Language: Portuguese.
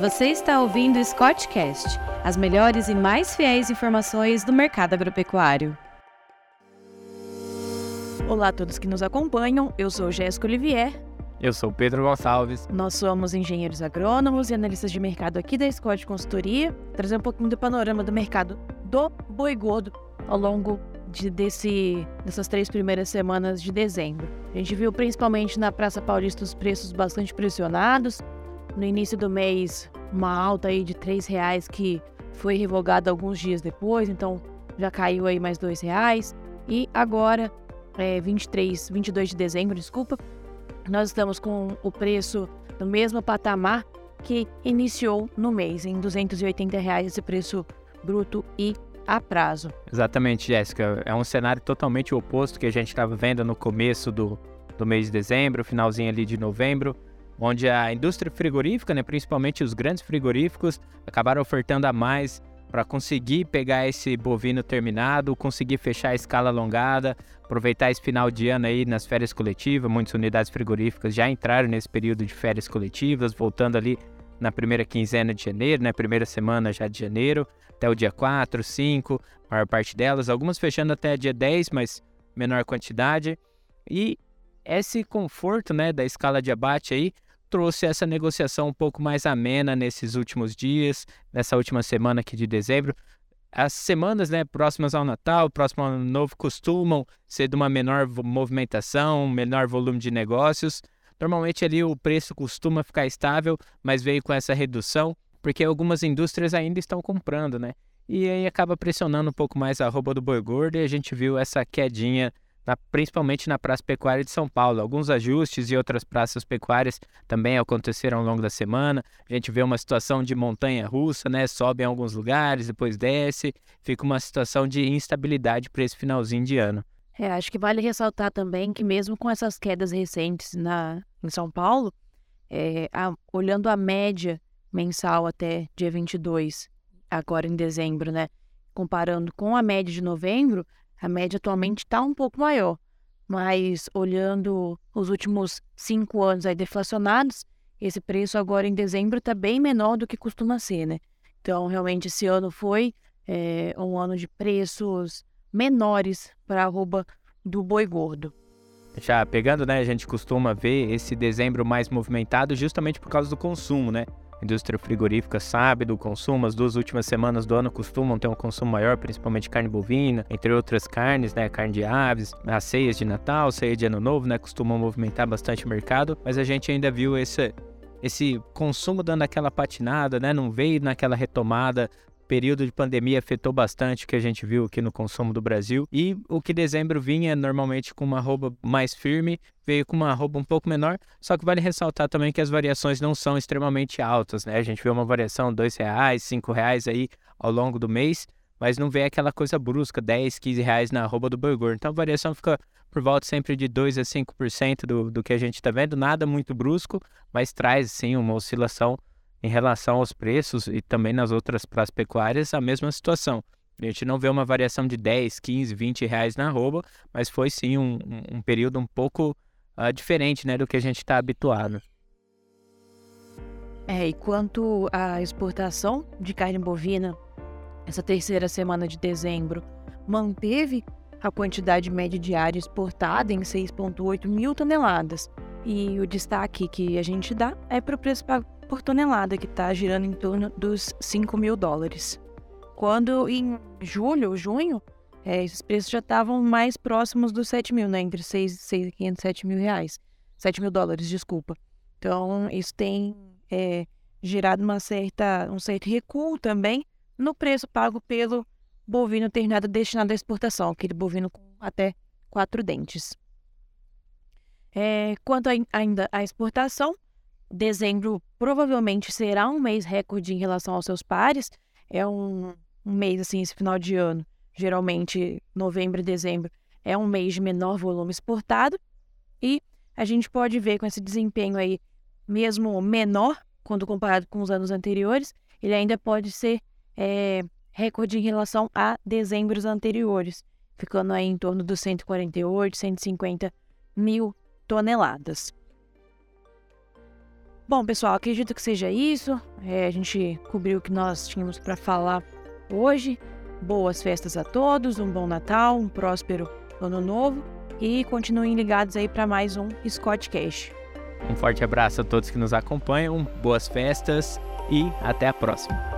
Você está ouvindo o Scottcast, as melhores e mais fiéis informações do mercado agropecuário. Olá a todos que nos acompanham, eu sou Jéssica Olivier. Eu sou Pedro Gonçalves. Nós somos engenheiros agrônomos e analistas de mercado aqui da Scott Consultoria, trazer um pouquinho do panorama do mercado do boi gordo ao longo de, desse, dessas três primeiras semanas de dezembro. A gente viu principalmente na Praça Paulista os preços bastante pressionados, no início do mês uma alta aí de R$ reais que foi revogada alguns dias depois, então já caiu aí mais R$ reais. E agora, é, 23, 22 de dezembro, desculpa, nós estamos com o preço no mesmo patamar que iniciou no mês, em 280 reais esse preço bruto e a prazo. Exatamente, Jéssica. É um cenário totalmente oposto que a gente estava vendo no começo do, do mês de dezembro, finalzinho ali de novembro onde a indústria frigorífica, né, principalmente os grandes frigoríficos, acabaram ofertando a mais para conseguir pegar esse bovino terminado, conseguir fechar a escala alongada, aproveitar esse final de ano aí nas férias coletivas. Muitas unidades frigoríficas já entraram nesse período de férias coletivas, voltando ali na primeira quinzena de janeiro, né, primeira semana já de janeiro, até o dia 4, 5, a maior parte delas, algumas fechando até dia 10, mas menor quantidade. E esse conforto, né, da escala de abate aí trouxe essa negociação um pouco mais amena nesses últimos dias, nessa última semana aqui de dezembro. As semanas né, próximas ao Natal, próximo ao Ano Novo, costumam ser de uma menor movimentação, menor volume de negócios. Normalmente ali o preço costuma ficar estável, mas veio com essa redução, porque algumas indústrias ainda estão comprando, né? E aí acaba pressionando um pouco mais a arroba do boi gordo e a gente viu essa quedinha na, principalmente na Praça Pecuária de São Paulo. Alguns ajustes e outras praças pecuárias também aconteceram ao longo da semana. A gente vê uma situação de montanha russa, né? Sobe em alguns lugares, depois desce. Fica uma situação de instabilidade para esse finalzinho de ano. É, acho que vale ressaltar também que mesmo com essas quedas recentes na, em São Paulo, é, a, olhando a média mensal até dia 22, agora em dezembro, né? Comparando com a média de novembro, a média atualmente está um pouco maior, mas olhando os últimos cinco anos aí deflacionados, esse preço agora em dezembro está bem menor do que costuma ser, né? Então, realmente, esse ano foi é, um ano de preços menores para a arroba do boi gordo. Já pegando, né, a gente costuma ver esse dezembro mais movimentado justamente por causa do consumo, né? Indústria frigorífica sabe do consumo, as duas últimas semanas do ano costumam ter um consumo maior, principalmente carne bovina, entre outras carnes, né, carne de aves, as ceias de Natal, ceia de Ano Novo, né, costumam movimentar bastante o mercado, mas a gente ainda viu esse esse consumo dando aquela patinada, né? Não veio naquela retomada período de pandemia afetou bastante o que a gente viu aqui no consumo do Brasil. E o que dezembro vinha normalmente com uma roupa mais firme, veio com uma roupa um pouco menor. Só que vale ressaltar também que as variações não são extremamente altas, né? A gente vê uma variação dois reais, cinco reais aí ao longo do mês, mas não vê aquela coisa brusca, 10, 15 reais na roupa do burger. Então a variação fica por volta sempre de 2 a 5% do, do que a gente está vendo, nada muito brusco, mas traz sim uma oscilação em relação aos preços e também nas outras praças pecuárias, a mesma situação. A gente não vê uma variação de 10, 15, 20 reais na arroba, mas foi sim um, um período um pouco uh, diferente né, do que a gente está habituado. É, e quanto à exportação de carne bovina, essa terceira semana de dezembro manteve a quantidade média diária exportada em 6,8 mil toneladas. E o destaque que a gente dá é para o preço pago por tonelada, que está girando em torno dos 5 mil dólares. Quando em julho, junho, é, esses preços já estavam mais próximos dos 7 mil, né? Entre 6, 6 500 7 mil reais. 7 mil dólares, desculpa. Então, isso tem é, gerado uma certa, um certo recuo também no preço pago pelo bovino terminado destinado à exportação, aquele bovino com até quatro dentes. É, quanto a, ainda à exportação, dezembro provavelmente será um mês recorde em relação aos seus pares. É um, um mês, assim, esse final de ano, geralmente novembro e dezembro, é um mês de menor volume exportado. E a gente pode ver com esse desempenho aí, mesmo menor, quando comparado com os anos anteriores, ele ainda pode ser é, recorde em relação a dezembros anteriores, ficando aí em torno dos 148, 150 mil toneladas. Bom, pessoal, acredito que seja isso. É, a gente cobriu o que nós tínhamos para falar hoje. Boas festas a todos, um bom Natal, um próspero Ano Novo e continuem ligados aí para mais um Scott Cash. Um forte abraço a todos que nos acompanham, boas festas e até a próxima.